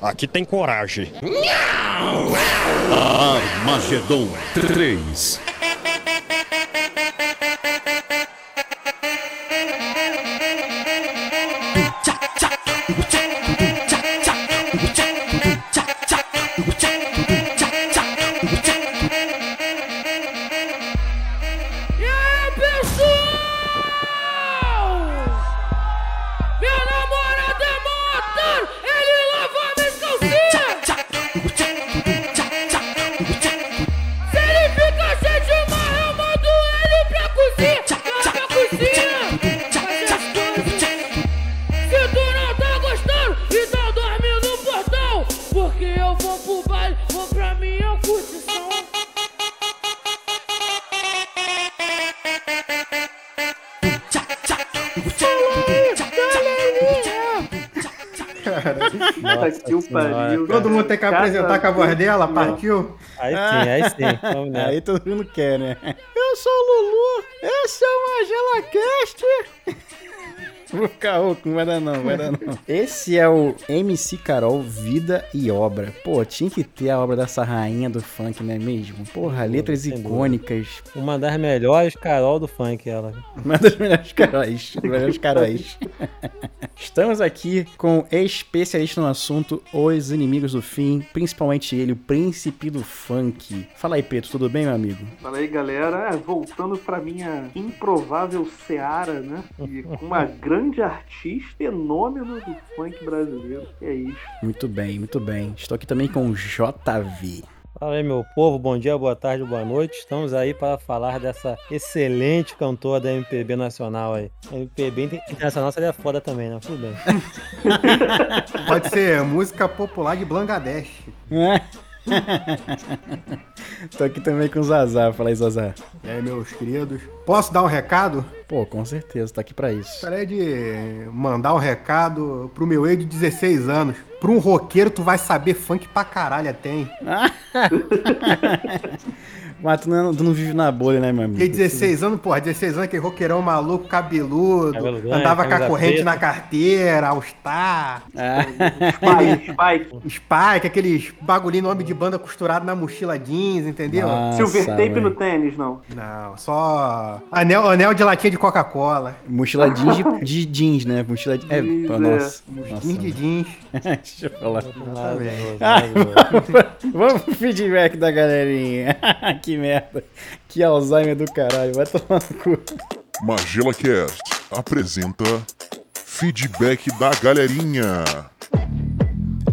aqui tem coragem. Armagedon 3. Tem que apresentar com a voz dela, partiu? Aí sim, aí sim. Vamos nessa. Aí todo mundo quer, né? Eu sou o Lulu, esse é o Magela Cast. Vou ficar rouco, não vai dar não, vai dar não. Esse é o MC Carol, Vida e Obra. Pô, tinha que ter a obra dessa rainha do funk, não é mesmo? Porra, letras sem dúvida. icônicas. Uma das melhores Carol do funk, ela. Uma das melhores caróis. melhores caróis. Estamos aqui com especialista no assunto, os inimigos do fim, principalmente ele, o príncipe do funk. Fala aí, Pedro, tudo bem, meu amigo? Fala aí, galera. É, Voltando pra minha improvável seara, né? E com uma grande artista, fenômeno do funk brasileiro. É isso. Muito bem, muito bem. Estou aqui também com o JV. Fala aí, meu povo, bom dia, boa tarde, boa noite. Estamos aí para falar dessa excelente cantora da MPB nacional aí. A MPB internacional seria foda também, né? Tudo bem. Pode ser música popular de Bangladesh. Tô aqui também com o Zazá. Fala aí, Zazá. E aí, meus queridos. Posso dar um recado? Pô, com certeza, tá aqui pra isso. Gostaria de mandar um recado pro meu ex de 16 anos. Pra um roqueiro, tu vai saber funk pra caralho até, hein? Mas tu não, tu não vive na bolha, né, meu amigo? Porque 16 anos, porra, 16 anos, aquele roqueirão maluco, cabeludo, Cabelo andava com a corrente preta. na carteira, All Star, Ah, Spike, Spike. Spike, aqueles bagulhinho nome de banda costurado na mochila jeans, entendeu? Nossa, Silver tape mãe. no tênis, não. Não, só anel, anel de latinha de Coca-Cola. Mochila jeans de, de jeans, né? Mochila de... É, Jeans, é. nossa. Jeans de jeans. Deixa eu falar. Ah. Vamos pro feedback da galerinha. que merda. Que Alzheimer do caralho. Vai tomar no cu. Magela Cast apresenta feedback da galerinha.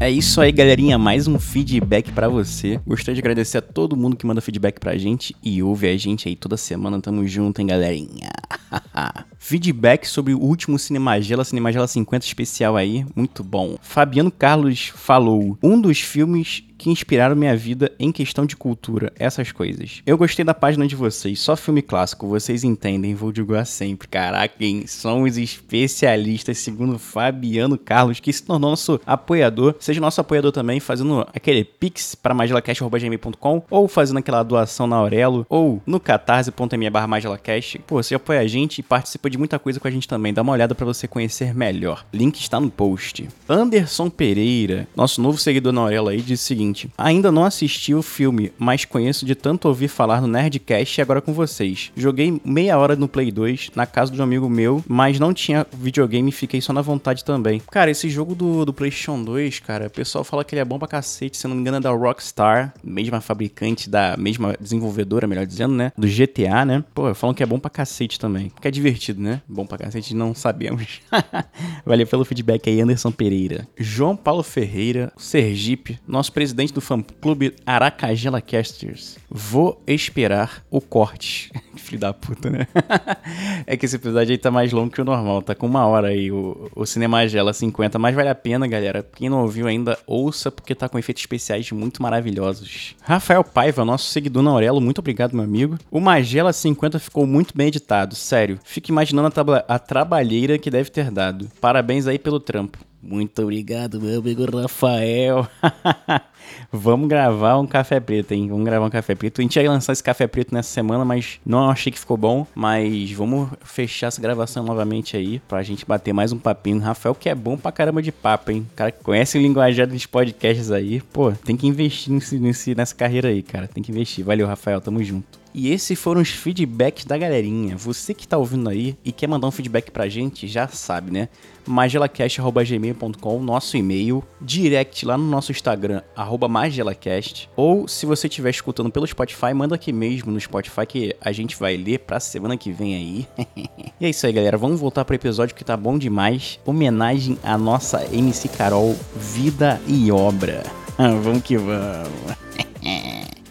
É isso aí, galerinha. Mais um feedback pra você. Gostaria de agradecer a todo mundo que manda feedback pra gente e ouve a gente aí toda semana. Tamo junto, hein, galerinha. feedback sobre o último Cinemagela, Cinemagela 50 especial aí. Muito bom. Fabiano Carlos falou: um dos filmes que inspiraram minha vida em questão de cultura, essas coisas. Eu gostei da página de vocês, só filme clássico, vocês entendem, vou divulgar sempre. Caraca, hein? Somos especialistas, segundo Fabiano Carlos, que se tornou nosso apoiador. Seja nosso apoiador também, fazendo aquele pix para magelacast.gmail.com ou fazendo aquela doação na Aurelo ou no catarse.me barra magelacast. Pô, você apoia a gente e participa de muita coisa com a gente também. Dá uma olhada para você conhecer melhor. Link está no post. Anderson Pereira, nosso novo seguidor na Aurelo aí, disse o seguinte: Ainda não assisti o filme, mas conheço de tanto ouvir falar no Nerdcast e agora com vocês. Joguei meia hora no Play 2, na casa de um amigo meu, mas não tinha videogame e fiquei só na vontade também. Cara, esse jogo do, do PlayStation 2, cara, o pessoal fala que ele é bom pra cacete, se não me engano é da Rockstar, mesma fabricante da mesma desenvolvedora, melhor dizendo, né? Do GTA, né? Pô, falam que é bom pra cacete também. Que é divertido, né? Bom pra cacete, não sabemos. Valeu pelo feedback aí, Anderson Pereira. João Paulo Ferreira, Sergipe, nosso presidente do fã-clube Aracajela Casters. Vou esperar o corte. Filho da puta, né? é que esse episódio aí tá mais longo que o normal. Tá com uma hora aí o, o Cinemagela 50. Mas vale a pena, galera. Quem não ouviu ainda, ouça, porque tá com efeitos especiais muito maravilhosos. Rafael Paiva, nosso seguidor na Aurelo. Muito obrigado, meu amigo. O Magela 50 ficou muito bem editado. Sério. Fico imaginando a, a trabalheira que deve ter dado. Parabéns aí pelo trampo. Muito obrigado, meu amigo Rafael. Vamos gravar um café preto, hein? Vamos gravar um café preto. A gente ia lançar esse café preto nessa semana, mas não achei que ficou bom. Mas vamos fechar essa gravação novamente aí, pra gente bater mais um papinho. Rafael, que é bom pra caramba de papo, hein? O cara que conhece o linguajar dos podcasts aí, pô, tem que investir nesse, nesse, nessa carreira aí, cara. Tem que investir. Valeu, Rafael, tamo junto. E esses foram os feedbacks da galerinha. Você que tá ouvindo aí e quer mandar um feedback pra gente, já sabe, né? magelacast.gmail.com, nosso e-mail, direct lá no nosso Instagram, arroba magelacast, ou se você estiver escutando pelo Spotify, manda aqui mesmo no Spotify que a gente vai ler pra semana que vem aí. e é isso aí, galera, vamos voltar pro episódio que tá bom demais. Homenagem à nossa MC Carol, Vida e Obra. vamos que vamos.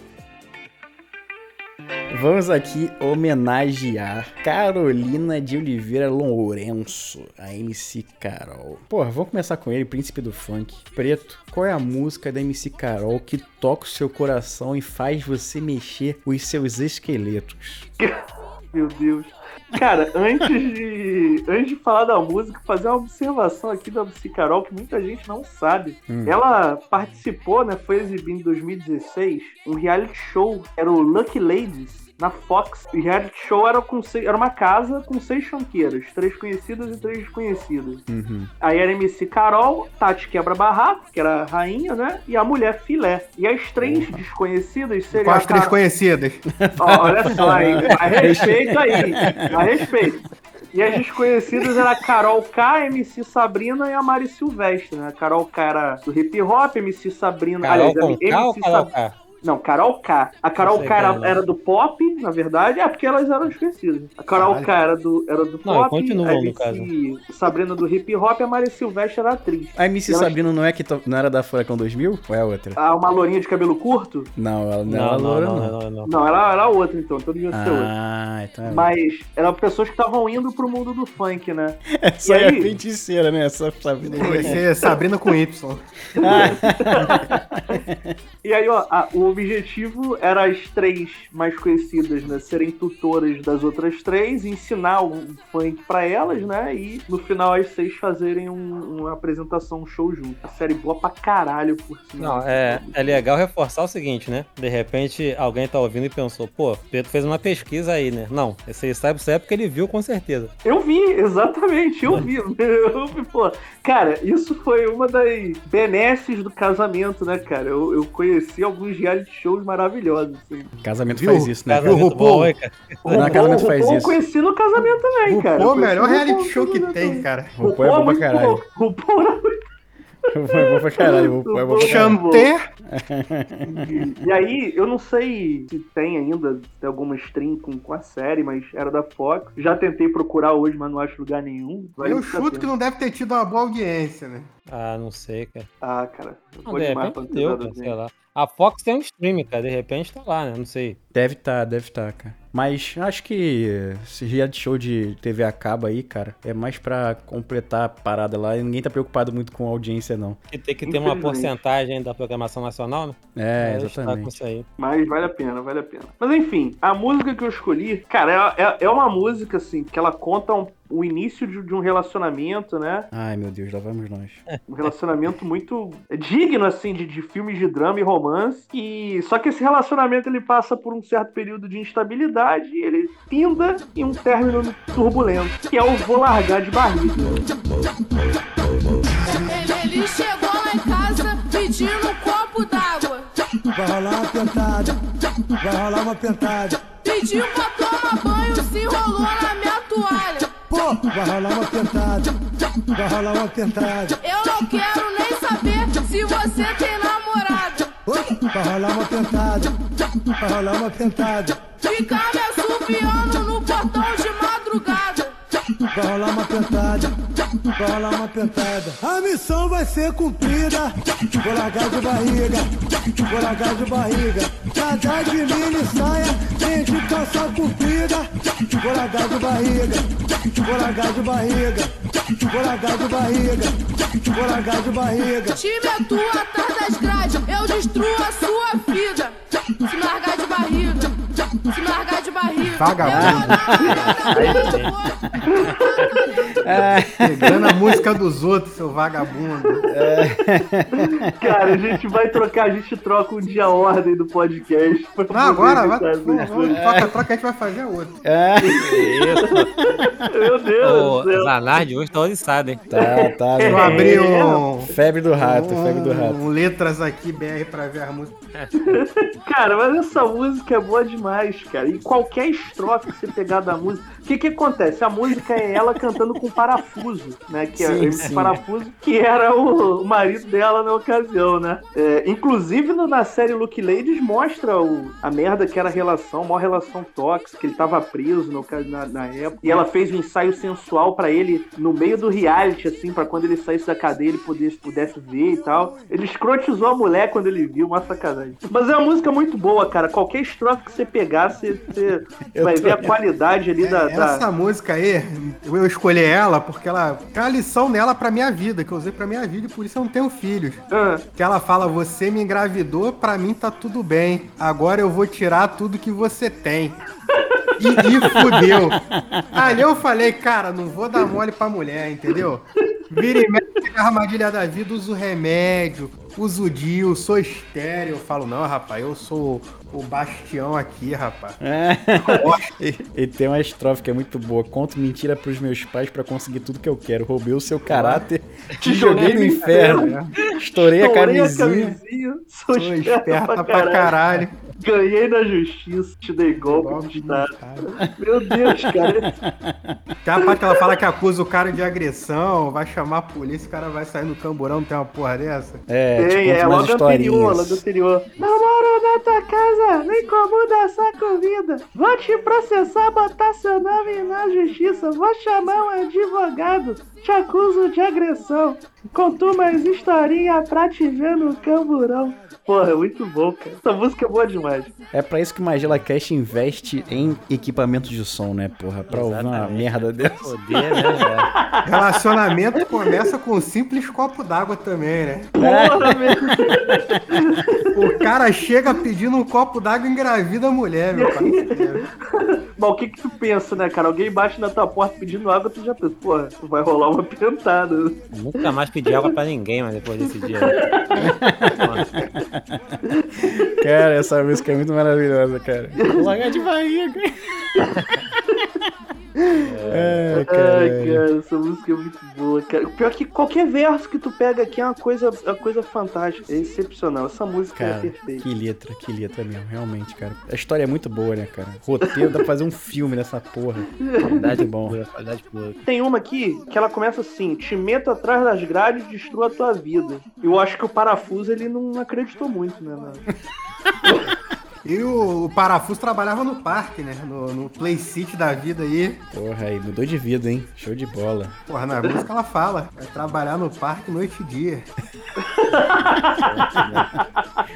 Vamos aqui homenagear Carolina de Oliveira Lourenço, a MC Carol. Porra, vamos começar com ele, príncipe do funk. Preto, qual é a música da MC Carol que toca o seu coração e faz você mexer os seus esqueletos? Meu Deus. Cara, antes de, antes de falar da música, fazer uma observação aqui da MC Carol que muita gente não sabe. Hum. Ela participou, né? Foi exibido em 2016 um reality show, era o Lucky Ladies. Na Fox, o reality show era, com seis- era uma casa com seis chanqueiras, três conhecidas e três desconhecidas. Uhum. Aí era MC Carol, Tati Quebra Barraco, que era a rainha, né? E a mulher Filé. E as três desconhecidas seriam. Com as a três Carol- conhecidas. Ó, olha só, hein? A respeito aí. A respeito. E as desconhecidas era a Carol K, MC Sabrina e a Mari Silvestre, né? A Carol K era do hip hop, MC Sabrina. Carol aliás, com MC K ou Carol K? Não, Carol K. A Carol sei K é, era, era do pop, na verdade, é porque elas eram desconhecidas. A Carol. K era do, era do Não, pop, continua, a no MC Sabrina do hip hop e a Mari Silvestre era atriz. A MC E Sabrina não é que to- não era da Furacão 2000? Ou é outra? Ah, uma lourinha de cabelo curto? Não, ela não, Não, era não, loura, não, não. não, não, não. Não, ela era outra então, então devia ser outra. Ah, então é Mas eram pessoas que estavam indo pro mundo do funk, né? Essa E é a aí? feiticeira, né? Essa Sabrina. Ser Sabrina com Y. E aí, ó, a- o objetivo era as três mais conhecidas, né, serem tutoras das outras três, ensinar o funk pra elas, né, e no final as seis fazerem um- uma apresentação, um show junto. A série boa pra caralho, por cima. Não, é, é legal reforçar o seguinte, né? De repente alguém tá ouvindo e pensou, pô, Pedro fez uma pesquisa aí, né? Não, esse aí sabe, sabe porque ele viu com certeza. Eu vi, exatamente, eu vi. Eu vi, pô. Cara, isso foi uma das benesses do casamento, né, cara? Eu, eu conheci alguns reality shows maravilhosos, assim. Casamento Viu? faz isso, né? Viu, Casamento RuPaul? bom, hein, cara? Não, casamento RuPaul faz eu isso. conheci no casamento também, cara. Pô, Eu conheci melhor reality RuPaul show que tem, cara. RuPaul é bom pra muito caralho. bom. RuPaul era muito Foi bom pra caralho. Foi bom pra caralho. Chanter. E aí, eu não sei se tem ainda tem alguma stream com, com a série, mas era da Fox. Já tentei procurar hoje, mas não acho lugar nenhum. Vale Eu chuto que não deve ter tido uma boa audiência, né? Ah, não sei, cara. Ah, cara. Não, Vou de repente deu, cara, sei lá. A Fox tem um stream, cara, de repente tá lá, né? Não sei. Deve tá, deve tá, cara. Mas acho que esse reality show de TV acaba aí, cara, é mais pra completar a parada lá e ninguém tá preocupado muito com a audiência, não. Que tem que ter uma porcentagem da programação nacional, né? É, está com exatamente. isso aí. Mas vale a pena, vale a pena. Mas enfim, a música que eu escolhi, cara, é, é, é uma música, assim, que ela conta um- o início de, de um relacionamento, né? Ai, meu Deus, lá vamos nós. Um relacionamento muito digno, assim, de, de filmes de drama e romance. E só que esse relacionamento ele passa por um certo período de instabilidade e ele finda em um término turbulento, que é o vou largar de barriga. Ele, ele chegou lá em casa pedindo um copo d'água. Vai rolar uma pentada, vai rolar uma pentada. Pediu pra tomar banho, se enrolou na minha toalha. Pô, vai rolar uma pentada, vai rolar uma pentada. Eu não quero nem saber se você tem namorada. Ô, vai rolar uma pentada, vai rolar uma pentada. Ficar me assobiando no portão de. Vai rolar uma pentada, vai rolar uma pentada. A missão vai ser cumprida. Vou largar de barriga, vou largar de barriga. Nada de mini saia, nem de calça comprida. Vou largar de barriga, vou largar de barriga. Vou largar de barriga, vou largar de barriga. Time atua atrás das grades, eu destruo a sua vida. Se largar de barriga, se largar de barriga. Vagabundo. Dar- Pegando a música dos outros, seu vagabundo. Cara, a gente vai trocar, a gente troca um dia a ordem do podcast. Não, agora, vai. troca, troca, a gente vai fazer a outra. Isso. Meu Deus O do céu. Zanardi hoje tá oriçado, hein? Tá, tá. Eu abri um. Febre do rato, febre do rato. um letras aqui, BR, pra ver a música. Cara, mas essa música é boa demais, cara. E qualquer estrofe que você pegar da música. O que que acontece? A música é ela cantando com parafuso, né? Que é Sim, esse sim. parafuso que era o, o marido dela na ocasião, né? É, inclusive no- na série Luke Ladies mostra o- a merda que era a relação, uma relação tóxica, ele tava preso no, na, na época. E ela fez um ensaio sensual pra ele no meio do reality, assim, pra quando ele saísse da cadeia ele pudesse, pudesse ver e tal. Ele escrotizou a mulher quando ele viu, uma sacanagem. Mas é uma música muito boa, cara. Qualquer estrofe que você pegar, você, você vai tô- ver a qualidade ali da. da- Essa música aí, eu escolhi ela porque ela tem uma lição nela pra minha vida, que eu usei pra minha vida e por isso eu não tenho filhos. Ah, Que ela fala: Você me engravidou, pra mim tá tudo bem. Agora eu vou tirar tudo que você tem. E, e fudeu. Ali eu falei, cara, não vou dar mole pra mulher, entendeu? Vira e mexe na armadilha da vida, uso remédio, uso DIU, sou estéreo. Eu falo, não, rapaz, eu sou o bastião aqui, rapaz. É. E, tem uma estrofe que é muito boa. Conto mentira pros meus pais pra conseguir tudo que eu quero. Roubei o seu caráter, te joguei no inferno. Estourei a estourei camisinha. sou, Sou esperta pra caralho. Ganhei na justiça, te dei golpe de. Meu Deus, cara. Tem a parte que ela fala que acusa o cara de agressão, vai chamar a polícia, o cara vai sair no camburão, não tem uma porra dessa? É, te Tem, conto é logo anterior, logo historinhas. anterior. Não na tua casa, nem como dessa comida. Vou te processar, botar seu nome na justiça. Vou chamar um advogado, te acuso de agressão. Conto umas historinhas pra te ver no camburão. Porra, é muito bom, cara. Essa música é boa demais. É pra isso que o Magela Cash investe em equipamentos de som, né, porra? Pra ouvir uma Exatamente. merda dessa. Poder, né? Relacionamento começa com um simples copo d'água também, né? Porra, meu. O cara chega pedindo um copo d'água e engravida a mulher, meu pai. Mas o que que tu pensa, né, cara? Alguém bate na tua porta pedindo água, tu já pensa, porra, vai rolar uma pentada. Nunca mais pedi água pra ninguém, mas depois desse dia. Cara, essa música é muito maravilhosa, cara. Largar de barriga. É, Ai, cara, essa música é muito boa, cara. O Pior que qualquer verso que tu pega aqui é uma coisa, é uma coisa fantástica, é excepcional. Essa música é Cara, perfeita. que letra, que letra mesmo, realmente, cara. A história é muito boa, né, cara? Roteiro, dá pra fazer um filme nessa porra. Verdade bom. Pura, qualidade pura. Tem uma aqui que ela começa assim: te meto atrás das grades e destruo a tua vida. Eu acho que o parafuso ele não acreditou muito, né? mano? E o, o parafuso trabalhava no parque, né? No, no Play City da vida aí. Porra, aí mudou de vida, hein? Show de bola. Porra, na música ela fala. Vai trabalhar no parque noite e dia.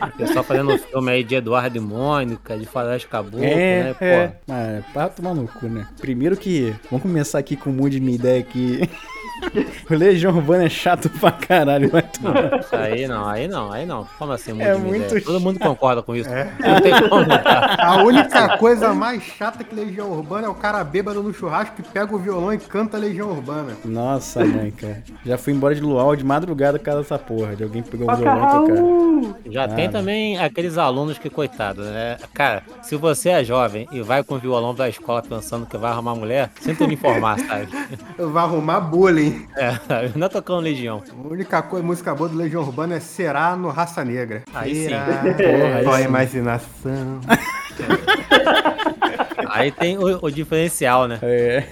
O pessoal fazendo um filme aí de Eduardo e Mônica, de Faroeste Caboclo, é, né? Pô, é. Mas para tomar no cu, né? Primeiro que. Vamos começar aqui com o mundo de minha ideia que. O Legião Urbana é chato pra caralho, vai tomar. Isso aí não, aí não, aí não. Como assim? É de muito? Todo mundo concorda com isso. É. Não tem como. A única coisa mais chata que Legião Urbana é o cara bêbado no churrasco que pega o violão e canta Legião Urbana. Nossa, mãe, cara. Já fui embora de luau de madrugada por causa dessa porra. De alguém pegou o violão e tocar. Já tem também aqueles alunos que, coitado, né? Cara, se você é jovem e vai com o violão da escola pensando que vai arrumar mulher, sinto me informar, sabe? Vai arrumar bullying. É, é tocando Legião. A única coisa, música boa do Legião Urbana é Será no Raça Negra. Aí sim. Será Porra, aí tua sim. imaginação. Aí tem o, o diferencial, né? É.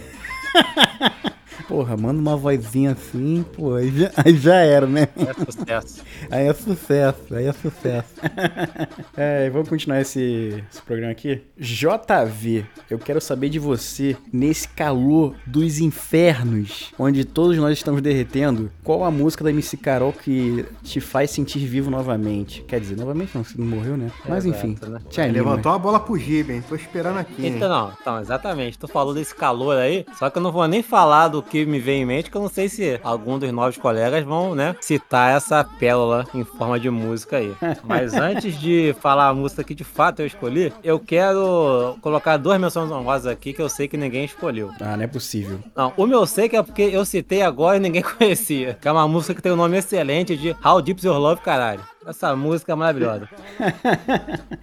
Porra, manda uma vozinha assim, pô, aí já, aí já era, né? É sucesso. Aí é sucesso, aí é sucesso. é, vamos continuar esse, esse programa aqui. JV, eu quero saber de você, nesse calor dos infernos, onde todos nós estamos derretendo, qual a música da MC Carol que te faz sentir vivo novamente? Quer dizer, novamente não, você não morreu, né? Mas Exato, enfim, né? te anima. Levantou a bola pro Giba, hein? Tô esperando aqui. hein? Então, não, então, exatamente. Tu falou desse calor aí, só que eu não vou nem falar do que que me vem em mente, que eu não sei se algum dos novos colegas vão, né, citar essa pérola em forma de música aí. Mas antes de falar a música que de fato eu escolhi, eu quero colocar duas menções honrosas aqui que eu sei que ninguém escolheu. Ah, não é possível. Não, o meu sei que é porque eu citei agora e ninguém conhecia. Que é uma música que tem um nome excelente de How Deep Your Love, caralho. Essa música é maravilhosa.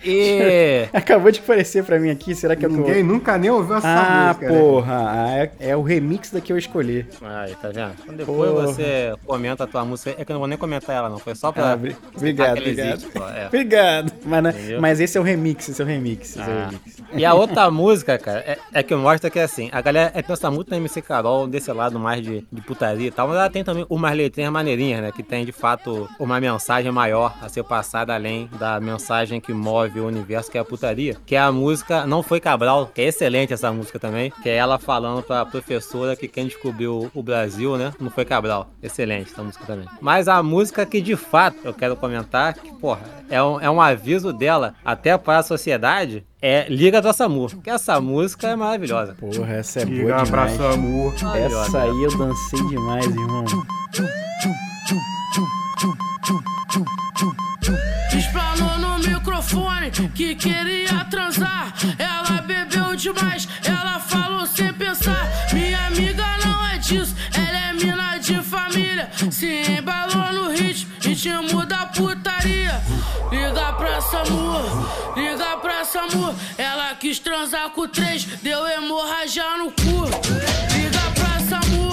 E. Acabou de aparecer pra mim aqui, será que é que eu- Ninguém nunca nem ouviu essa Ah, música. né? porra, ah, é, é o remix da que eu escolhi. Aí, tá vendo? Então depois Porra. você comenta a tua música. É que eu não vou nem comentar ela, não. Foi só pra. Ah, obri- obrigado, obrigado. existe, é. Obrigado. Mas, Entendeu? mas esse é o remix, esse é o remix. Esse é o Ah. remix. E a outra música, cara, é, é que mostra que assim, a galera é, pensa muito na MC Carol, desse lado mais de, de putaria e tal, mas ela tem também umas letrinhas maneirinhas, né? Que tem de fato uma mensagem maior a ser passada além da mensagem que move o universo, que é a putaria. Que é a música Não Foi Cabral, que é excelente essa música também, que é ela falando pra professora que quem descobriu o Brasil, né? Não foi Cabral. Excelente essa música também. Mas a música que de fato eu quero comentar, que, porra, é um, é um aviso dela até para a sociedade, é Liga do SAMU. Que essa música é maravilhosa. Porra, essa é Liga boa pra demais. Samu. Essa aí eu dancei demais, irmão. Explanou no microfone que queria transar. Ela bebeu demais, ela falou sem pensar. Minha amiga não é disso, ela é mina de família. Se embalou no ritmo, ritmo da putaria. Liga pra Samu, liga pra Samu. Ela quis transar com três, deu hemorragia no cu. Liga pra Samu,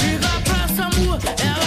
liga pra Samu. Ela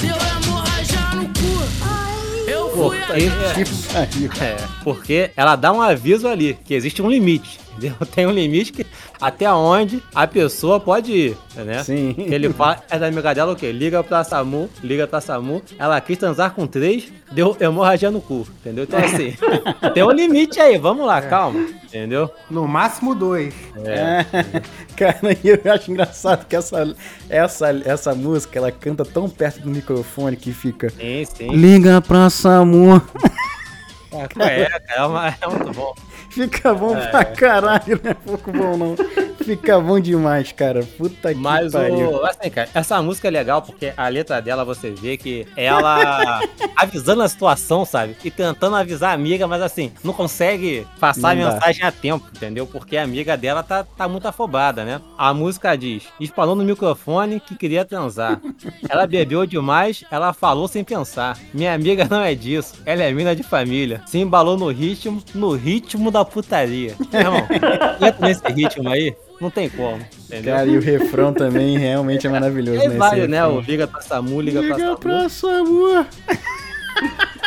deu hemorragia no cu. Eu fui Porque, atrás. é, porque ela dá um aviso ali, que existe um limite. Entendeu? Tem um limite que até onde a pessoa pode ir, né? Sim. Ele fala, é da amiga dela o quê? Liga pra SAMU, liga pra SAMU. Ela quis transar com três, deu hemorragia no cu, entendeu? Então assim, tem um limite aí, vamos lá, calma, entendeu? No máximo dois. É. Cara, e eu acho engraçado que essa, essa, essa música, ela canta tão perto do microfone que fica... Sim, sim. Liga pra Samu. É, cara, é, uma- é muito bom. Fica bom É. pra caralho, não é pouco bom não. Fica bom demais, cara. Puta que Mas pariu. o. Assim, cara, essa música é legal porque a letra dela você vê que ela avisando a situação, sabe? E tentando avisar a amiga, mas assim, não consegue passar Não a mensagem a tempo, entendeu? Porque a amiga dela tá, tá muito afobada, né? A música diz: espalhou no microfone que queria transar. Ela bebeu demais, ela falou sem pensar. Minha amiga não é disso, ela é mina de família. Se embalou no ritmo, no ritmo da putaria. Meu irmão, entra nesse ritmo aí, não tem como, entendeu? Cara, e o refrão também realmente é maravilhoso, né? vai, esse né? refrão. O liga pra Samu, liga, Liga pra pra Samu.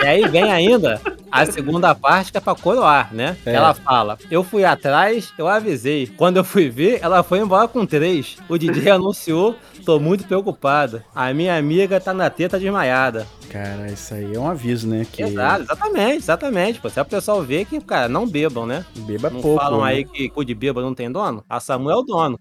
E aí vem ainda a segunda parte que é pra coroar, né? É. Ela fala: Eu fui atrás, eu avisei. Quando eu fui ver, ela foi embora com três. O DJ anunciou, tô muito preocupada. A minha amiga tá na teta desmaiada. Cara, isso aí é um aviso, né? Que Exato, exatamente, exatamente. Pô, se o pessoal vê que, cara, não bebam, né? beba Não pouco. falam né? aí que cu de bêbado não tem dono? A Samu é o dono.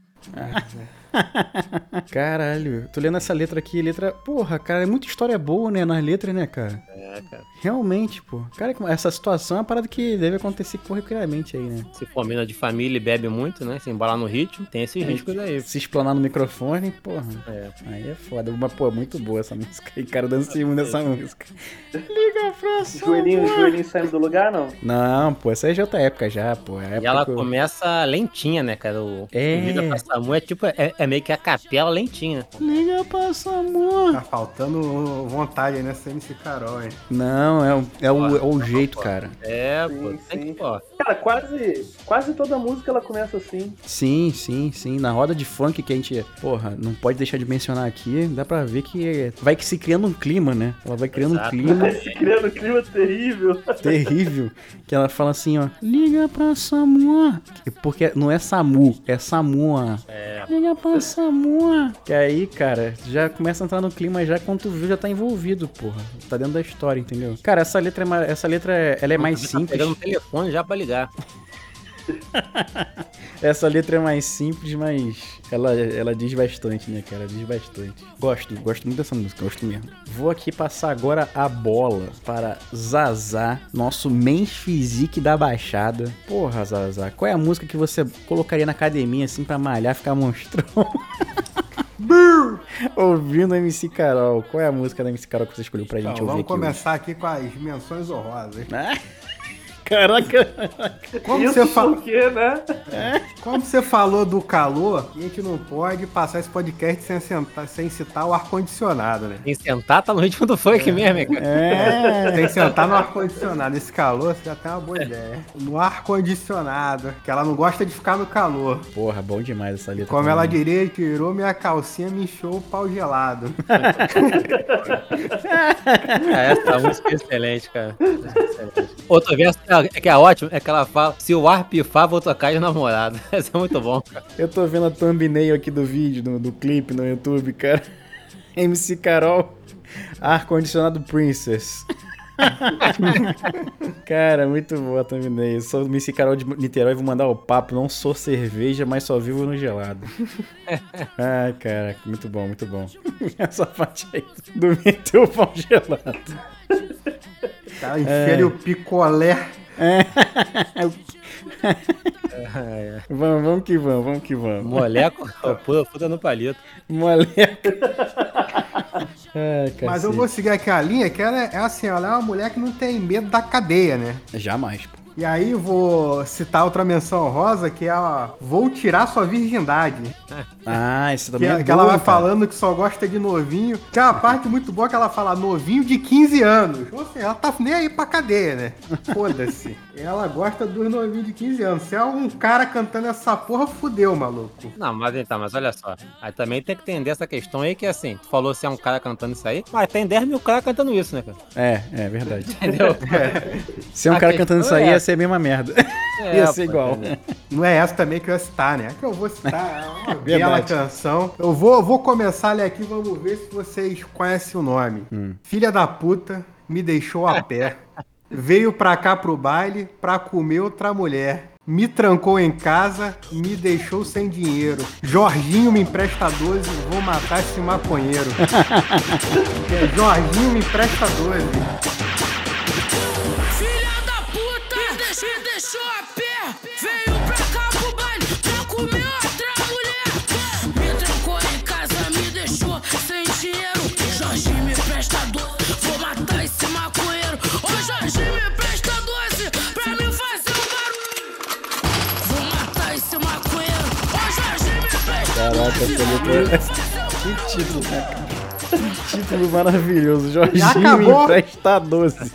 Caralho, tô lendo essa letra aqui, letra. Porra, cara, é muita história boa, né? Nas letras, né, cara? É, cara. Realmente, pô. Cara, essa situação é uma parada que deve acontecer corriqueiramente aí, né? Se for mina de família e bebe muito, né? Se embalar no ritmo, tem esses riscos aí. Se explanar no microfone, porra. É. Aí é foda. Mas, pô, muito boa essa música aí, cara. Eu dancei muito nessa música. Liga pra Joelhinho, joelhinho saindo do lugar, não? Não, pô, essa é de outra época já, pô. É E ela eu- começa lentinha, né, cara? O, É. Liga pra Samu é tipo, é, é meio que a capela lentinha. Liga pra Samu. Tá faltando vontade aí nessa MC Carol, hein? Não, é, o- é, o, é o jeito, cara. É, Sim, pô, tem sim. que, pô. Cara, quase, quase toda música ela começa assim. Sim, sim, sim. Na roda de funk que a gente, porra, não pode deixar de mencionar aqui, dá pra ver que vai que se criando um clima, né? Ela vai criando um Exato. clima Criando um clima terrível. terrível. Que ela fala assim, ó. Liga pra Samu. Porque não é Samu, é Samu. É. Liga pra Samu. Que aí, cara, já começa a entrar no clima já quando tu viu, já tá envolvido, porra. Tá dentro da história, entendeu? Cara, essa letra é, essa letra, ela é mais Tá simples. pegando o telefone já pra ligar. Essa letra é mais simples, mas ela, ela diz bastante, né, cara? Diz bastante. Gosto, gosto muito dessa música, gosto mesmo. Vou aqui passar agora a bola para Zazá, nosso main physique da Baixada. Porra, Zazá, qual é a música que você colocaria na academia, assim, pra malhar, ficar monstrão? Ouvindo MC Carol. Qual é a música da MC Carol que você escolheu pra gente Então, ouvir vamos aqui começar aqui com as menções honrosas. Ah, Caraca! Como Isso você, fa- porque, né? como você falou do calor, a gente não pode passar esse podcast sem, sentar- sem citar o ar-condicionado, né? Em sentar tá no ritmo do funk mesmo, hein, cara. É. Tem que sentar no ar-condicionado. Nesse calor, você já tem uma boa ideia. No ar-condicionado, que ela não gosta de ficar no calor. Porra, bom demais essa letra. Como ela diria, tirou minha calcinha, me encheu o pau gelado. É, essa música é excelente, cara. Outro verso que é- que é ótimo é que ela fala: se o ar pifar, vou tocar de namorado. Esse é muito bom, cara. Eu tô vendo a thumbnail aqui do vídeo, do, do clipe no YouTube, cara. MC Carol, ar-condicionado Princess. cara, muito boa a thumbnail. Sou MC Carol de Niterói e vou mandar o papo. Não sou cerveja, mas só vivo no gelado. Ai, cara, muito bom, muito bom. Essa parte aí do meteu o pau gelado. Cara, enfia o picolé. Vamos, vamos que vamos, vamos que vamos. Moleco, puta, puta no palito. Moleque. Ai, Mas eu vou seguir aqui a linha, que ela é, é assim, ela é uma mulher que não tem medo da cadeia, né? Jamais, pô. E aí vou citar outra menção rosa, que é a Vou Tirar Sua Virgindade. Ah, isso Que, também é que ela boa, vai cara. falando que só gosta de novinho. Que é uma parte muito boa que ela fala novinho de 15 anos. Ou seja, ela tá nem aí pra cadeia, né? Foda-se. ela gosta dos novinhos de 15 anos. Se é um cara cantando essa porra, fudeu, maluco. Não, mas então, mas olha só. Aí também tem que entender essa questão aí que assim, tu falou se é um cara cantando isso aí, mas tem 10 mil caras cantando isso, né, cara? É, é verdade. Entendeu? Se é um A cara cantando isso é aí, ia essa. Ser a mesma merda. É, ia ser pô, igual. Não é essa também que eu ia citar, né? É que eu vou citar. É uma bela canção. Eu vou, vou começar a ler aqui, vamos ver se vocês conhecem o nome. Filha da puta me deixou a pé. Veio pra cá pro baile pra comer outra mulher. Me trancou em casa, me deixou sem dinheiro. Jorginho me empresta 12, vou matar esse maconheiro. É, Jorginho me empresta 12. Me deixou, a pé. Veio pra cá pro baile, pra comer outra mulher. Me trancou em casa, me deixou sem dinheiro. Jorginho me empresta doze, vou matar esse maconheiro. Ô Jorginho me empresta doze, pra me fazer um barulho. Vou matar esse maconheiro. Ô Jorginho me empresta Caraca, doze, essa pra me letra- fazer um Que título, cara. Que título maravilhoso. Jorginho empresta 12.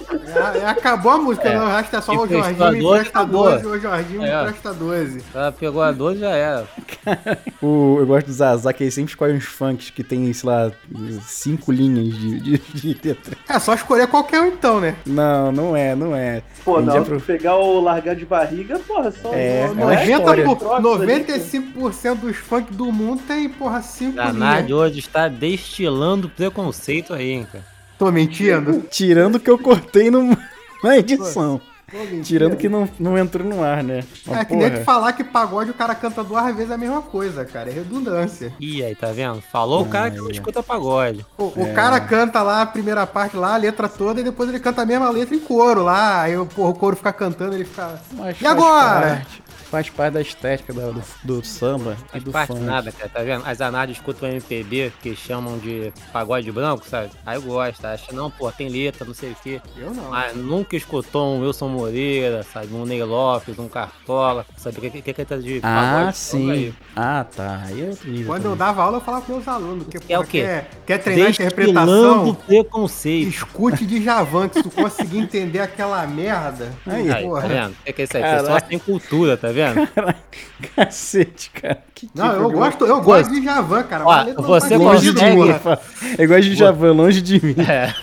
Acabou a música, É. não, acho que é só o Emprestou Jorginho me 12, empresta acabou. 12, o Jorginho me É. empresta 12. Ela pegou a 12 já era. O, eu gosto do Zazá, que ele sempre escolhe uns funks que tem, sei lá, cinco linhas de, de, de letra. É só escolher qualquer um então, né? Não, não é, não é. Pô, A não, pro- pegar o largar de barriga, porra, só É, não, é uma é 90 história. por, Troços 95% dos funk do mundo tem, porra, 5 Danado linhas. hoje está destilando preconceito aí, hein, cara. Tô mentindo? Tirando que eu cortei no, na edição. Tirando que não, não entrou no ar, né? Mas, É que nem porra. tu falar que pagode o cara canta duas vezes a mesma coisa, cara. É redundância. Ih, aí, tá vendo? Falou o cara que não escuta pagode. O, o cara canta lá a primeira parte lá, a letra toda, e depois ele canta a mesma letra em coro lá. Aí o, porra, o coro fica cantando, ele fica. Mas E agora? parte- faz parte da estética da- do, do samba e Faz do parte funk. nada, cara, tá vendo? As análises escutam MPB, que chamam de pagode branco, sabe? Aí gosta, acha, não, pô, tem letra, não sei o quê. Eu não. Mas nunca escutou um Wilson Moreira, sabe? Um Ney Lopes, um Cartola, sabe? O que, que, que é de Ah, pagode? sim. Aí. Ah, tá. Aí é nível. Quando eu também. dava aula, eu falava com meus alunos. Que, É o quê? Quer, quer treinar interpretação? preconceito. Escute de Javan, que se tu conseguir entender aquela merda. Aí, Aí, porra. tá vendo? O que, que é isso aí? Pessoal Caraca. sem cultura, tá vendo? Cacete, cara. Que Não, eu gosto, eu gosto de Javan, cara. Ó, você Longe de mim. Eu gosto de Javan, longe de mim. É.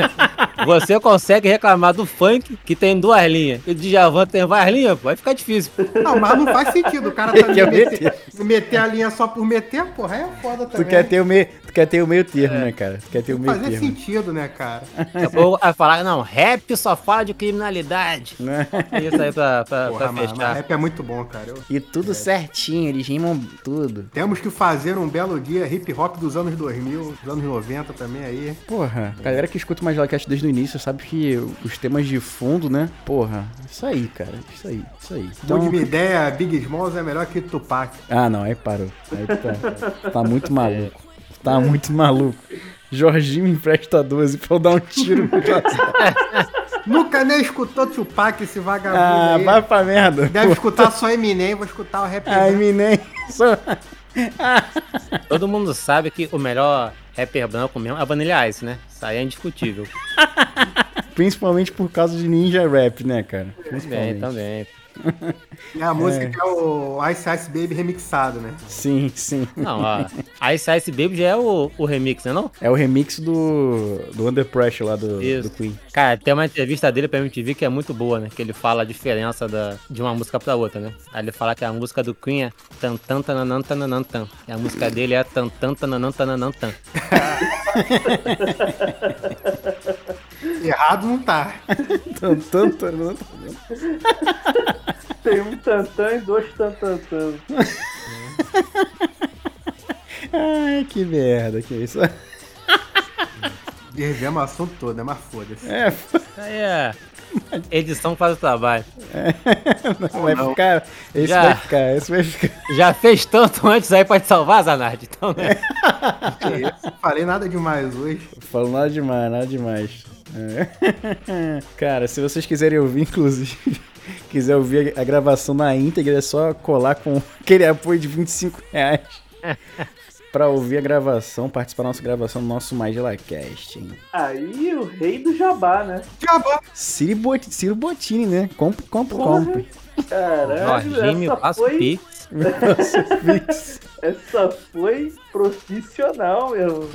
Você consegue reclamar do funk, que tem duas linhas, e o Djavan tem várias linhas, pô, vai ficar difícil. Não, mas não faz sentido. O cara Ele também quer meter, meter a linha só por meter, porra, aí é foda Tu também. quer ter o me... tu quer ter o meio termo, né, cara? Tu quer ter o meio Fazer termo. sentido, né, cara? Daqui a falar, não, rap só fala de criminalidade. Né? Isso aí pra, pra, Porra, pra mas, mas fechar. rap é muito bom, cara. Eu- E tudo certinho, eles rimam tudo. Temos que fazer um belo dia hip hop dos anos 2000, dos anos 90 também aí. Porra, a galera que escuta o Magilacast desde o início sabe que os temas de fundo, né? Porra, isso aí, cara. Isso aí, isso aí. Então... De ideia, Big Smalls é melhor que Tupac. Ah, não, aí parou. Aí tá, tá muito maluco. Tá muito maluco. Jorginho me empresta 12 pra eu dar um tiro no. Nunca nem escutou Tupac, esse vagabundo Ah, aí. vai pra merda. Deve escutar só Eminem, vou escutar o rap. Dele. Eminem. Só- Todo mundo sabe que o melhor rapper branco mesmo é a Vanilla Ice, né? Isso aí é indiscutível. Principalmente por causa de ninja rap, né, cara? Também, também. É a música que é o Ice Ice Baby remixado, né? Sim, sim. Não, ó. Ice Ice Baby já é o, o remix, né não? É o remix do, do Under Pressure lá do, Isso. do Queen. Cara, tem uma entrevista dele pra MTV que é muito boa, né? Que ele fala a diferença da, de uma música pra outra, né? Aí ele fala que a música do Queen é tan tan tananan tananan tan. E a música dele é tan tan tananan tananan tan. Errado não tá. Tan, tan, tan, tan. Tem um tantã e dois tantantã. Ai, que merda, que isso. Desviamos o assunto todo, né? Mas foda-se. É, é. Edição faz o trabalho. não vai ficar. Esse Já. vai ficar, esse vai ficar. Já fez tanto antes aí pra te salvar, Zanardi. Então, né? Que isso? Falei nada demais hoje. Falo nada demais, nada demais. É. Cara, se vocês quiserem ouvir, inclusive, quiser ouvir a gravação na íntegra, é só colar com aquele apoio de 25 reais. Pra ouvir a gravação, participar da nossa gravação do nosso MagelaCast, hein? Aí o rei do jabá, né? Acabou. Ciro, Bot Ciro Bottini, né? Compre, compre, compre. Caralho, Jorginho, essa foi, pix. essa foi profissional, meu.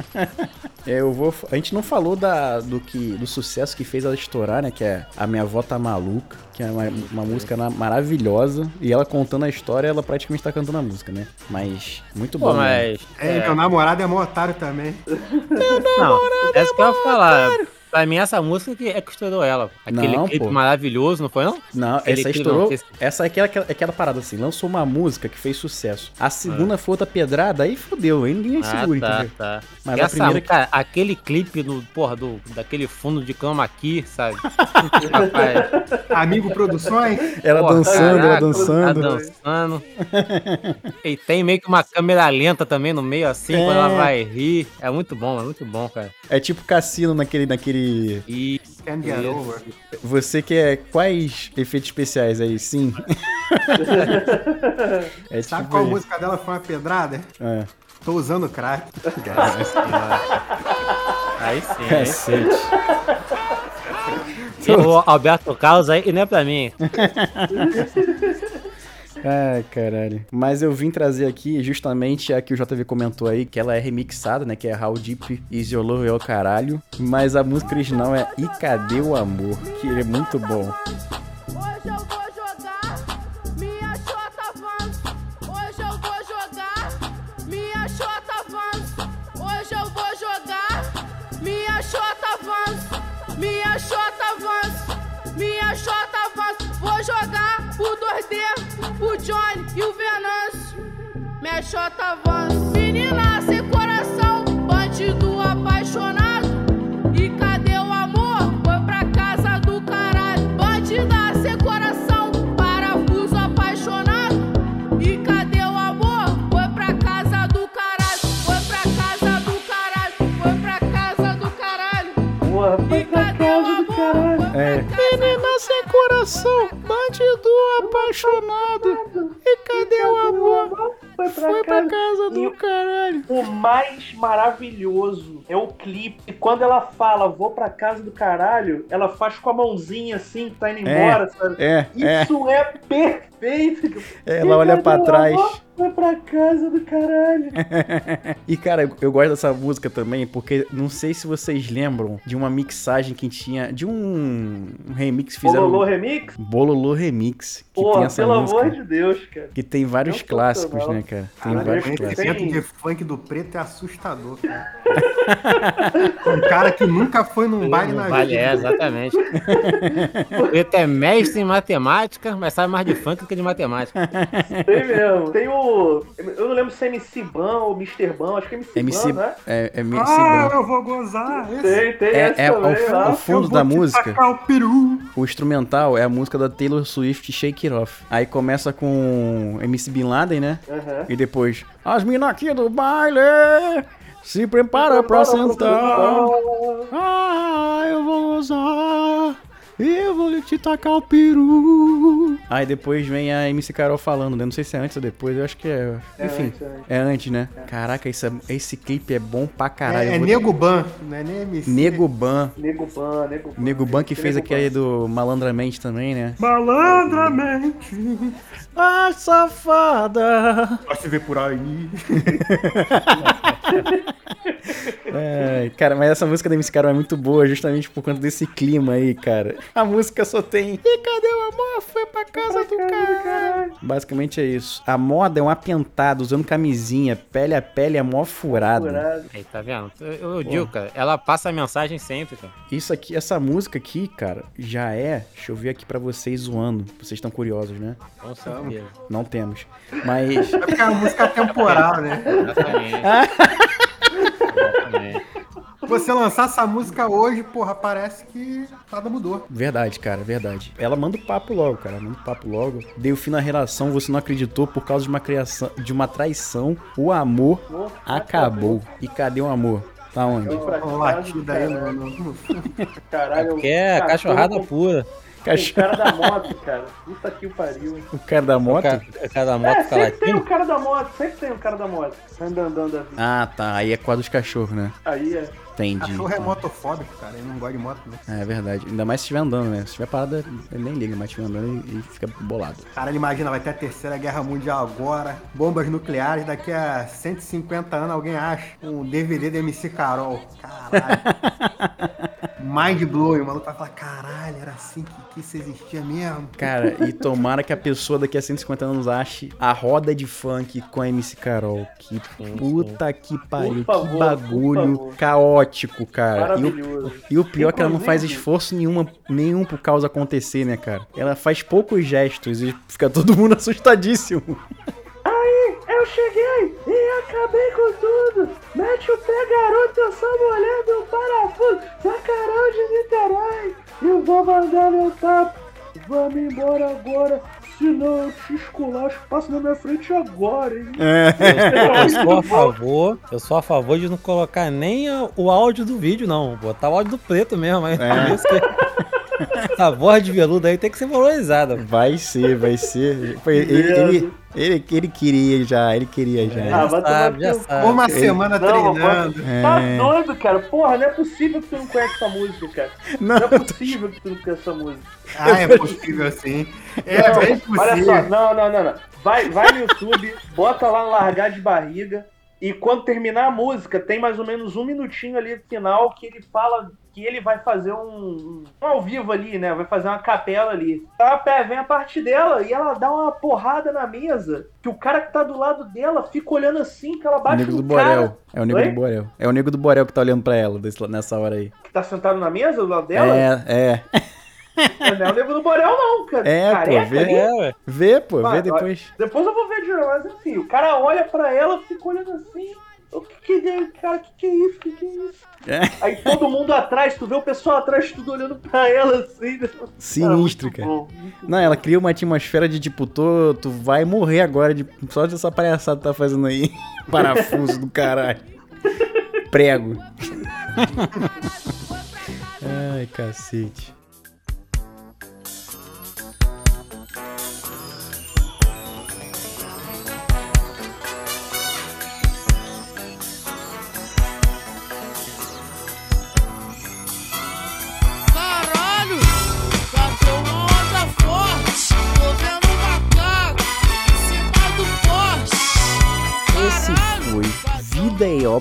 É, eu vou. A gente não falou da, do, que, do sucesso que fez ela estourar, né? Que é A Minha Avó Tá Maluca, que é uma, uma música maravilhosa. E ela contando a história, ela praticamente tá cantando a música, né? Mas muito Pô, bom. né? mas. É, meu namorado é mó otário também. Não, essa que eu ia falar. Pra mim, essa música que é que estourou ela. Aquele Não, clipe pô. maravilhoso, não foi não? Não, Aquele essa clipe estourou. não, que esse- Essa é aquela, aquela, aquela parada assim, lançou uma música que fez sucesso. A segunda foi outra pedrada, aí fodeu, aí ninguém Ah, segura, tá, entendeu? tá. Mas E a essa, primeira cara, aquele clipe do, porra, do, daquele fundo de cama aqui, sabe? Rapaz, Amigo Produções. Ela porra, dançando, ela caraca, dançando. Tá dançando. e tem meio que uma câmera lenta também no meio, assim, É. quando ela vai rir. É muito bom, é muito bom, cara. É tipo cassino naquele, naquele. E Can't get over. Você quer quais efeitos especiais aí? Sim. é Sabe tipo qual isso. música dela foi uma pedrada? É. Tô usando crack. aí sim, aí sim. O Alberto Carlos aí, e não é pra mim. Ai, caralho. Mas eu vim trazer aqui justamente a que o JV comentou aí, que ela é remixada, né? Que é How Deep Is Your Love é o caralho. Mas a música original é E Cadê o Amor? Que é muito bom. O Johnny e o Venâncio. Minha chota Vans. Menina sem coração, bandido apaixonado. E cadê o amor? Foi pra casa do caralho. Bandida sem coração, parafuso apaixonado. E cadê o amor? Foi pra casa do caralho. Foi pra casa do caralho. Foi pra casa do caralho. Porra, foi E pra cadê o casa do amor? caralho. Foi pra É. casa sem coração, bandido apaixonado. Amor? Foi pra casa. casa E- caralho. O mais maravilhoso é o clipe. Quando ela fala, vou pra casa do caralho, ela faz com a mãozinha assim, tá indo embora, sabe? É, é. Isso é, peito. Ela olha o trás. Vai pra casa do caralho. E cara, eu- eu gosto dessa música também porque não sei se vocês lembram de uma mixagem que tinha. De um remix que fizeram. Bololô Remix? Bololô Remix. Que Pô, tem essa pelo música. amor de Deus, cara. Que tem vários Sensacional. clássicos, né, cara? Tem vários o clássicos. conhecimento de funk do preto é assustador, cara. um cara que nunca foi num baile na Vale, é, vida. exatamente. o Preto é mestre em matemática, mas sabe mais de funk do que de matemática. Tem mesmo. Tem o. Eu não lembro se é MC Ban ou Mr. Ban, acho que é MC, MC. Ban, né? É, é MC Ah, Ban. eu vou gozar. Esse Tem, tem É, essa é também lá. fundo Eu da música. o peru. O instrumental é a música da Taylor Swift Shake It Off. Aí começa com MC Bin Laden, né? Aham. E depois, as minas aqui do baile se prepara pra sentar. Ah, eu vou usar. Eu vou te tacar o peru. Aí depois vem a MC Carol falando, né? Não sei se é antes ou depois, eu acho que é. É Enfim, antes, é antes. é antes, né? Caraca, esse, é- esse clipe é bom pra caralho. É, é Nego Ban, não é nem MC. Nego Ban. Nego Ban, Nego Ban. Nego Ban que fez aquele Ban. do Malandramente também, né? Malandramente. Ai, safada. Pode se ver por aí. É, cara, mas essa música da MC Carol é muito boa justamente por conta desse clima aí, cara. A música só tem. E cadê o amor? Foi pra casa do caralho. Basicamente é isso. A moda é um apentado, usando camisinha, pele a pele é mó furada. Furado. Aí, tá vendo? Eu, eu digo, cara, ela passa a mensagem sempre, cara. Isso aqui, essa música aqui, cara, já é. Deixa eu ver aqui pra vocês zoando. Vocês estão curiosos, né? Com certeza. Não temos. Mas. É porque é uma música temporal, né? Exatamente. Você lançar essa música hoje, porra, parece que nada mudou. Verdade, cara, verdade. Ela manda o papo logo, cara. Manda o papo logo. Deu fim na relação, você não acreditou por causa de uma criação, de uma traição. O amor acabou. E cadê o amor? Tá onde? Uma latida aí, caralho. mano. Caralho, Porque é cachorro cachorrada com- pura. O Cachorro. cara da moto, cara. Puta que o pariu. hein? O cara da O moto? cara, o cara da moto É, fica sempre tem o cara da moto, sempre tem o cara da moto. Anda andando a vida. Ah, tá. Aí é quadro dos cachorros, né? Aí é. Entendi. Cachorro é motofóbico, cara. Ele não gosta de moto, não. É verdade. Ainda mais se estiver andando, né? Se estiver parada, ele nem liga, mas se estiver andando, ele ele fica bolado. Caralho, imagina, vai ter a terceira guerra mundial agora, bombas nucleares, daqui a 150 anos alguém acha um DVD da MC Carol. Caralho. Mind blowing, o maluco vai falar, caralho, era assim que, que isso existia mesmo. Cara, e tomara que a pessoa daqui a 150 anos ache a roda de funk com a MC Carol. Que puta que pariu, favor, que bagulho caótico, cara. E o, e o pior é que ela não faz esforço nenhuma, nenhum pro caos acontecer, né, cara? Ela faz poucos gestos e fica todo mundo assustadíssimo. Eu cheguei e acabei com tudo. Mete o pé, garoto, eu sou mulher do parafuso. Da Carol de Niterói. Eu vou mandar meu tapa. Vamos embora agora. Senão eu te esculacho. Passa na minha frente agora, hein? Eu sou a favor, eu sou a favor de não colocar nem o- o áudio do vídeo, não. Botar o áudio do preto mesmo, mas É. a voz de veludo aí tem que ser valorizada. Vai ser, vai ser. Foi- Ele, ele, ele, ele queria já, ele queria já. Ah, vai sabe, já sabe. Uma semana Não, treinando. Tá É. doido, cara? Porra, não é possível que tu não conhece essa música, cara. Não, Não é possível que tu não conheça essa música. Ah, é possível sim. É Não, bem Olha possível. só, não, não, não, não. Vai, vai no YouTube, bota lá largar de barriga. E quando terminar a música, tem mais ou menos um minutinho ali no final que ele fala que ele vai fazer um, um ao vivo ali, né? Vai fazer uma capela ali. Tá, pé, vem a parte dela e ela dá uma porrada na mesa. Que o cara que tá do lado dela fica olhando assim, que ela o bate nego no do cara Borel. É o nego Oi? do Borel. É o nego do Borel que tá olhando pra ela desse- nessa hora aí. que tá sentado na mesa do lado dela. É, é. Não é o nego do Borel, não, cara. É, pô, Careca vê. ali. É, ué. Vê, pô, Vai, vê depois. Depois eu vou ver de novo, mas enfim, o cara olha pra ela, fica olhando assim. O que que é, cara? O que que é isso? O que que é isso? É. Aí todo mundo atrás, tu vê o pessoal atrás tudo olhando pra ela assim. né? Sinistro, muito cara. muito Não, ela cria uma atmosfera de tipo, tô, tu vai morrer agora de, só dessa palhaçada que tá fazendo aí. Parafuso do caralho. Prego. Ai, cacete.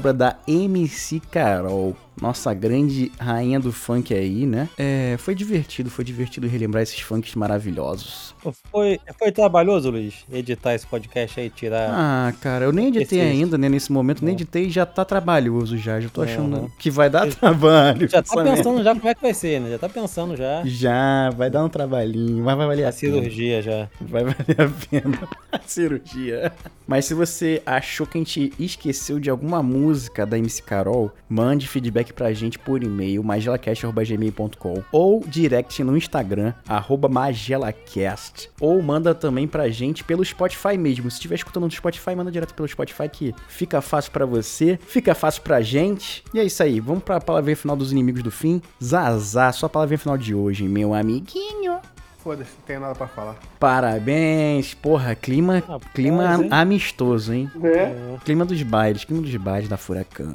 Obra da MC Carol. Nossa grande rainha do funk aí, né? É, foi divertido, foi divertido relembrar esses funks maravilhosos. Foi, foi trabalhoso, Luiz, editar esse podcast aí, tirar. Ah, cara, eu nem editei Esse- ainda, né? Nesse momento, nem É. editei e já tá trabalhoso já. Já tô achando Uhum. que vai dar trabalho. Já tá pensando já como é que vai ser, né? Já tá pensando já. Já, vai dar um trabalhinho, mas vai valer A a pena. cirurgia já. Vai valer a pena a cirurgia. Mas se você achou que a gente esqueceu de alguma música da MC Carol, mande feedback pra gente por e-mail, magelacast.gmail.com ou direct no Instagram, arroba magelacast. Ou manda também pra gente pelo Spotify mesmo. Se estiver escutando no Spotify, manda direto pelo Spotify que fica fácil pra você, fica fácil pra gente. E é isso aí, vamos pra palavrinha final dos inimigos do fim. Zazá, sua palavrinha final de hoje, meu amiguinho. Foda-se, não tenho nada pra falar. Parabéns, porra, clima, Rapaz, clima hein? amistoso, hein? né? Clima dos bailes, clima dos bailes da Furacão.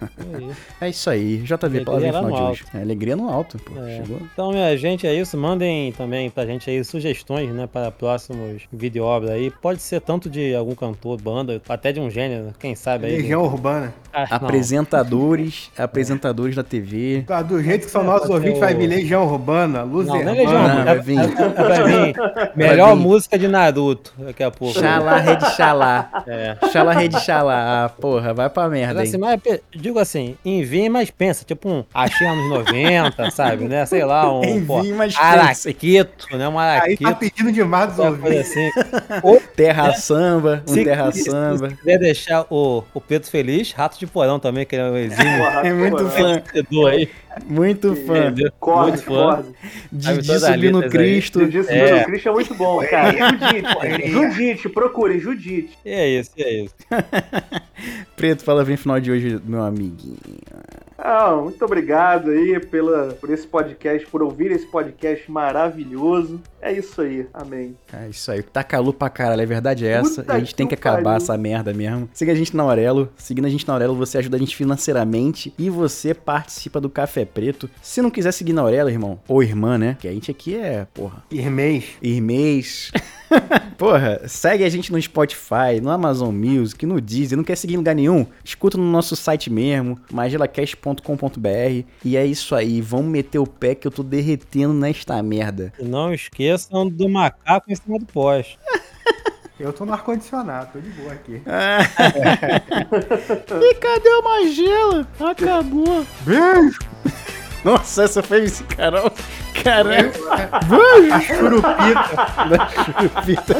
É isso. É isso aí, JV, Alegria palavra final no de hoje. É, alegria no alto, pô, É. chegou. Então, minha gente, é isso. Mandem também pra gente aí sugestões, né, para próximos videoobras aí. Pode ser tanto de algum cantor, banda, até de um gênero, quem sabe aí. Legião Urbana. Ah, não. Apresentadores, apresentadores da TV. Ah, do jeito que são nossos ouvintes, vai o- vir Legião Urbana, Luz Não, não é Urbana. Legião, Não, é, vai vir. É- é- vai vir. Melhor música de Naruto daqui a pouco. Xalá, rede xalá. É. Xalá, rede xalá. Ah, porra, vai pra merda, Mas hein? assim, mas, digo assim, enviem, mas pensa, tipo um Axé anos 90, sabe, né? Sei lá, um Enviem, pô, mas pensa. Araquito, né? Um Aí Araquito, tá pedindo demais dos ouvintes. assim. Terra samba, um Se- terra se- samba. Se quiser deixar o, o Pedro feliz, Rato de Porão também, que ele é um Porra, É muito fã, aí. Muito fã. Entendeu? Corre, Muito fã. corre. Didi subindo. Cristo. Judite É. é. Cristo é muito bom, cara. Judite, Judite, procure, Judite. É isso, e é isso. Preto, palavrinha final de hoje, meu amiguinho. Ah, muito obrigado aí pela, por esse podcast, por ouvir esse podcast maravilhoso. É isso aí, amém. É isso aí, tá calor pra caralho, a verdade é essa. A gente tem que acabar pariu. essa merda mesmo. Siga a gente na Aurelo. Seguindo a gente na Aurelo, você ajuda a gente financeiramente e você participa do Café Preto. Se não quiser seguir na Aurelo, irmão, ou irmã, né? Que a gente aqui é, porra, Irmãs. irmês. Porra, segue a gente no Spotify, no Amazon Music, no Deezer, não quer seguir em lugar nenhum? Escuta no nosso site mesmo, magelacast.com.br. E é isso aí, vamos meter o pé que eu tô derretendo nesta merda. E não esqueçam do macaco em cima do poste. Eu tô no ar-condicionado, tô de boa aqui. E cadê o Magela? Acabou. Beijo! Nossa, essa foi esse Carol. Caramba. Churupita. Churupita.